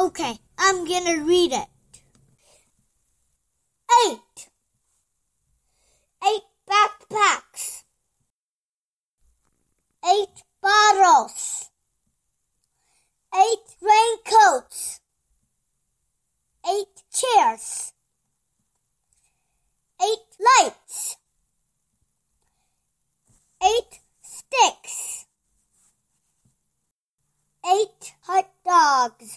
Okay, I'm gonna read it. Eight. Eight backpacks. Eight bottles. Eight raincoats. Eight chairs. Eight lights. Eight sticks. Eight hot dogs.